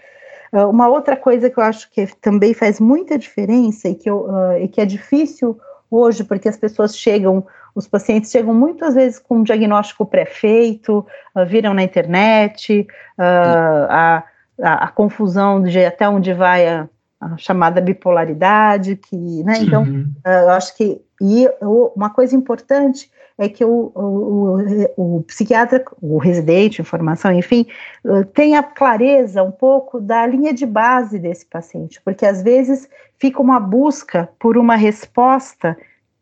Uh, uma outra coisa que eu acho que também faz muita diferença e que, eu, uh, e que é difícil hoje, porque as pessoas chegam, os pacientes chegam muitas vezes com um diagnóstico pré-feito, uh, viram na internet, a, a, a, confusão de até onde vai a, a chamada bipolaridade, que, né, então, uhum. eu acho que e uma coisa importante é que o, o, o, psiquiatra, o residente, informação, enfim, eh, tenha clareza um pouco da linha de base desse paciente, porque às vezes fica uma busca por uma resposta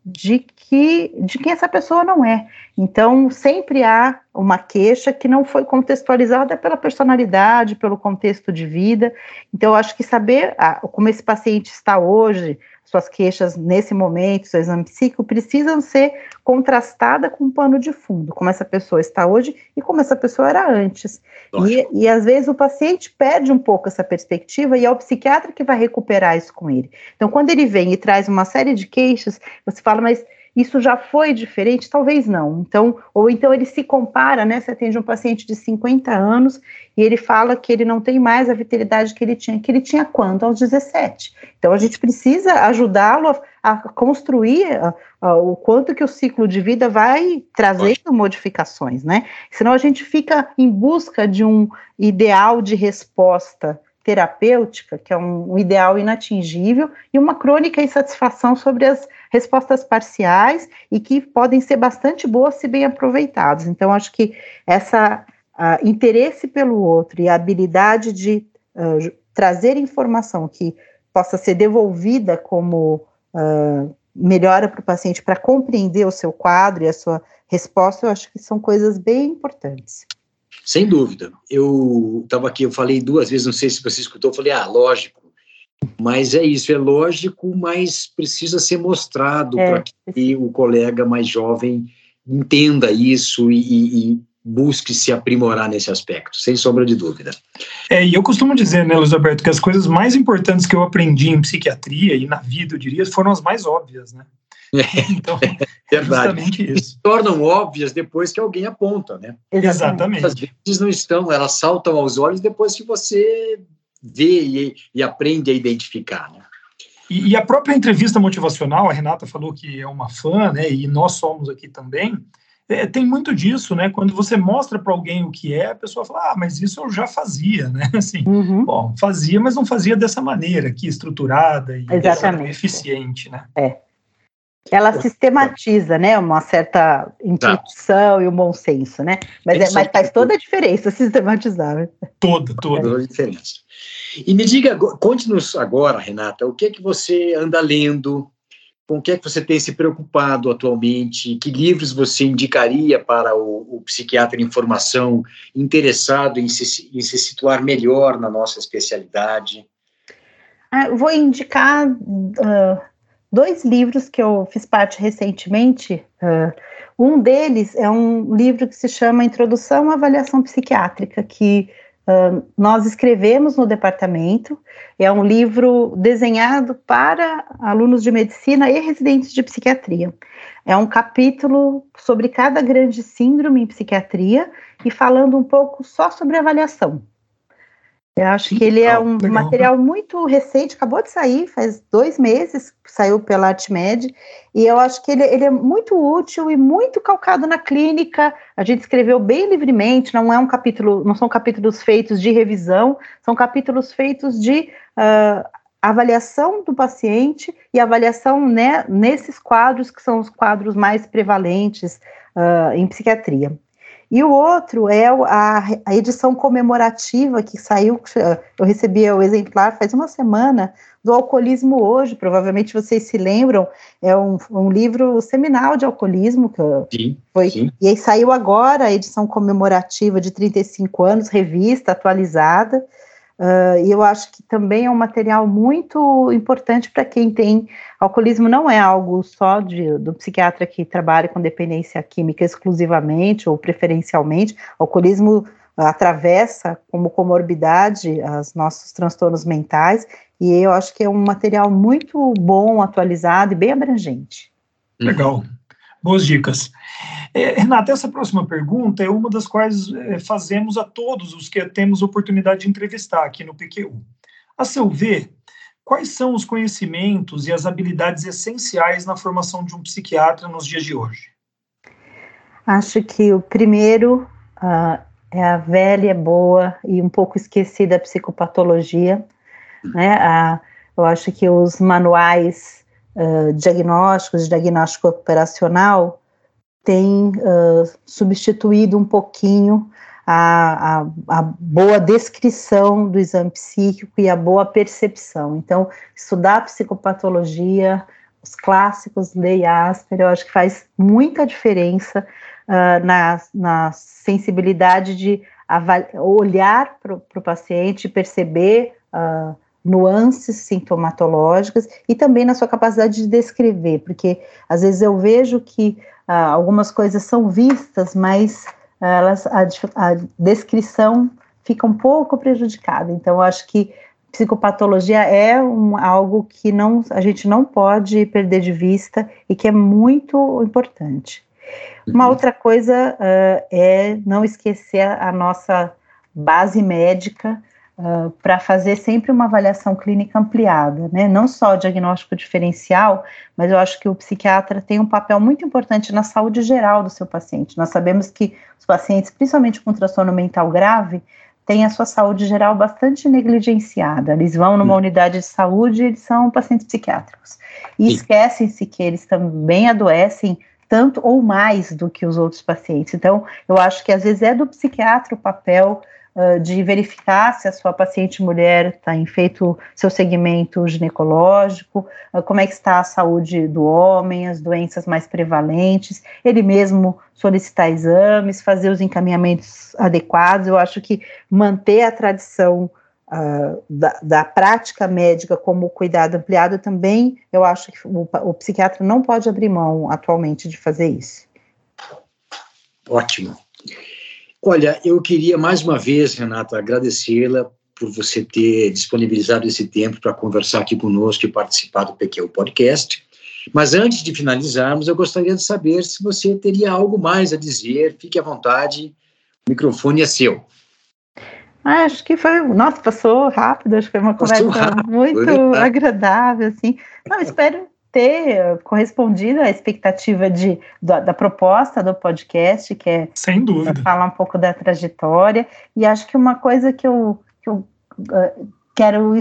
de que de quem essa pessoa não é. Então, sempre há uma queixa que não foi contextualizada pela personalidade, pelo contexto de vida. Então, eu acho que saber ah, como esse paciente está hoje, suas queixas nesse momento, seu exame psíquico, precisam ser contrastadas com um pano de fundo, como essa pessoa está hoje e como essa pessoa era antes. E, e, às vezes o paciente perde um pouco essa perspectiva e é o psiquiatra que vai recuperar isso com ele. Então, quando ele vem e traz uma série de queixas, você fala, mas isso já foi diferente? Talvez não. Então, ou então ele se compara, né? Você atende um paciente de 50 anos e ele fala que ele não tem mais a vitalidade que ele tinha, que ele tinha quando? Aos 17. Então, a gente precisa ajudá-lo a, a, construir a, o quanto que o ciclo de vida vai trazendo modificações, né? Senão a gente fica em busca de um ideal de resposta terapêutica, que é um, um ideal inatingível, e uma crônica insatisfação sobre as respostas parciais e que podem ser bastante boas se bem aproveitadas. Então, acho que essa uh, interesse pelo outro e a habilidade de uh, trazer informação que possa ser devolvida como uh, melhora para o paciente para compreender o seu quadro e a sua resposta, eu acho que são coisas bem importantes. Sem dúvida. Eu estava aqui, eu falei duas vezes, não sei se você escutou, eu falei, ah, lógico. Mas é isso, é lógico, mas precisa ser mostrado é, para que o colega mais jovem entenda isso e, e, busque se aprimorar nesse aspecto, sem sombra de dúvida. É, e eu costumo dizer, né, Luiz Alberto, que as coisas mais importantes que eu aprendi em psiquiatria e na vida, eu diria, foram as mais óbvias, né? [laughs] Então, é justamente isso. Se tornam óbvias depois que alguém aponta, né? Exatamente. Às vezes não estão, elas saltam aos olhos depois que você vê e, e aprende a identificar, né? E, e, a própria entrevista motivacional, a Renata falou que é uma fã, né? E nós somos aqui também. É, tem muito disso, né? Quando você mostra para alguém o que é, a pessoa fala, ah, mas isso eu já fazia, né? [laughs] Assim, uhum. bom, fazia, mas não fazia dessa maneira aqui, estruturada e eficiente, né? É. Ela sistematiza, né? Uma certa intuição tá. e um bom senso, né? Mas, é, mas faz toda a diferença [laughs] sistematizar. Né? Toda, toda. Toda a diferença. E me diga, conte-nos agora, Renata, o que é que você anda lendo, com o que é que você tem se preocupado atualmente, que livros você indicaria para o, o psiquiatra em formação interessado em se, em se situar melhor na nossa especialidade? Ah, vou indicar uh, dois livros que eu fiz parte recentemente. Uh, um deles é um livro que se chama Introdução à Avaliação Psiquiátrica, que uh, nós escrevemos no departamento. É um livro desenhado para alunos de medicina e residentes de psiquiatria. É um capítulo sobre cada grande síndrome em psiquiatria e falando um pouco só sobre avaliação. Eu acho que ele é um legal. material muito recente, acabou de sair, faz dois meses, saiu pela ArtMed, e eu acho que ele, ele, é muito útil e muito calcado na clínica. A gente escreveu bem livremente, não é um capítulo, não são capítulos feitos de revisão, são capítulos feitos de uh, avaliação do paciente e avaliação né, nesses quadros que são os quadros mais prevalentes uh, em psiquiatria. E o outro é a, a edição comemorativa que saiu, eu recebi o exemplar faz uma semana, do Alcoolismo Hoje, provavelmente vocês se lembram, é um, um livro seminal de alcoolismo, que sim, foi, sim. e aí saiu agora a edição comemorativa de 35 anos, revista atualizada, Uh, e eu acho que também é um material muito importante para quem tem alcoolismo. Não é algo só de, do psiquiatra que trabalha com dependência química exclusivamente ou preferencialmente. Alcoolismo atravessa como comorbidade os nossos transtornos mentais. E eu acho que é um material muito bom, atualizado e bem abrangente. Legal. Boas dicas. É, Renata, essa próxima pergunta é uma das quais é, fazemos a todos os que temos oportunidade de entrevistar aqui no PQU. A seu ver, quais são os conhecimentos e as habilidades essenciais na formação de um psiquiatra nos dias de hoje? Acho que o primeiro uh, é a velha, boa e um pouco esquecida psicopatologia. Né? Uh, eu acho que os manuais uh, diagnósticos, diagnóstico operacional, tem uh, substituído um pouquinho a, a, a, boa descrição do exame psíquico e a boa percepção. Então, estudar psicopatologia, os clássicos, Lei Asper, eu acho que faz muita diferença uh, na, na sensibilidade de olhar para o paciente, perceber uh, nuances sintomatológicas e também na sua capacidade de descrever, porque às vezes eu vejo que ah, algumas coisas são vistas, mas ah, elas, a, a, descrição fica um pouco prejudicada. Então, acho que psicopatologia é um, algo que não, a gente não pode perder de vista e que é muito importante. Uma uhum. outra coisa uh, é não esquecer a nossa base médica, uh, para fazer sempre uma avaliação clínica ampliada, né? Não só o diagnóstico diferencial, mas eu acho que o psiquiatra tem um papel muito importante na saúde geral do seu paciente. Nós sabemos que os pacientes, principalmente com transtorno mental grave, têm a sua saúde geral bastante negligenciada. Eles vão numa unidade de saúde e eles são pacientes psiquiátricos. E esquecem-se que eles também adoecem tanto ou mais do que os outros pacientes. Então, eu acho que às vezes é do psiquiatra o papel de verificar se a sua paciente mulher está em feito seu segmento ginecológico, como é que está a saúde do homem, as doenças mais prevalentes, ele mesmo solicitar exames, fazer os encaminhamentos adequados. Eu acho que manter a tradição Uh, da, da, prática médica como cuidado ampliado também, eu acho que o, o, psiquiatra não pode abrir mão atualmente de fazer isso. Ótimo. Olha, eu queria mais uma vez, Renata, agradecê-la por você ter disponibilizado esse tempo para conversar aqui conosco e participar do PQ Podcast. Mas antes de finalizarmos, eu gostaria de saber se você teria algo mais a dizer. Fique à vontade, o microfone é seu. Ah, acho que foi, nossa, passou rápido, acho que foi uma passou conversa rápido, muito né? agradável, assim. Não, espero ter correspondido à expectativa de, da, da, proposta do podcast, que é Sem dúvida. falar um pouco da trajetória. E acho que uma coisa que eu, que eu uh, quero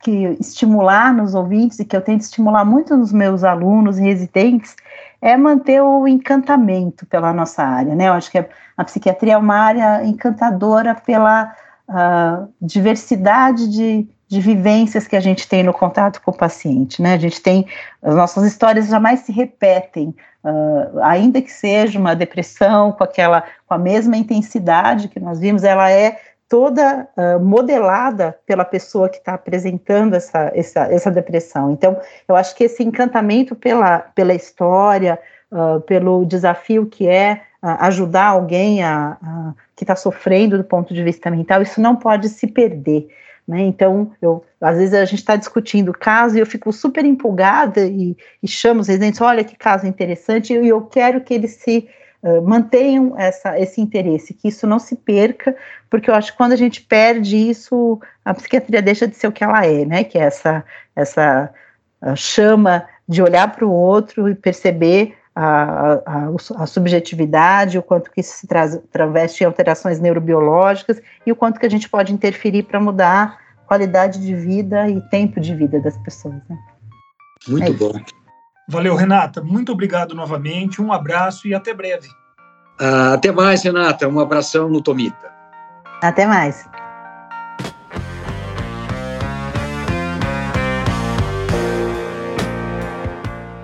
que estimular nos ouvintes e que eu tento estimular muito nos meus alunos e residentes é manter o encantamento pela nossa área, né? Eu acho que a, a psiquiatria é uma área encantadora pela uh, diversidade de, de vivências que a gente tem no contato com o paciente, né? A gente tem as nossas histórias jamais se repetem, uh, ainda que seja uma depressão com aquela com a mesma intensidade que nós vimos, ela é toda uh, modelada pela pessoa que está apresentando essa, essa, essa depressão. Então, eu acho que esse encantamento pela, pela história, uh, pelo desafio que é ajudar alguém a, a que está sofrendo do ponto de vista mental, isso não pode se perder. Né? Então, eu, às vezes a gente está discutindo caso e eu fico super empolgada e, e chamo os residentes, olha que caso interessante, e eu quero que eles se uh, mantenham essa, esse interesse, que isso não se perca, porque eu acho que quando a gente perde isso, a psiquiatria deixa de ser o que ela é, né? que é essa, essa chama de olhar para o outro e perceber a, a, a, subjetividade, o quanto que isso se traz, traveste em alterações neurobiológicas e o quanto que a gente pode interferir para mudar a qualidade de vida e tempo de vida das pessoas. Né? Muito é bom. Valeu, Renata. Muito obrigado novamente. Um abraço e até breve. Uh, até mais, Renata. Um abração no Tomita. Até mais.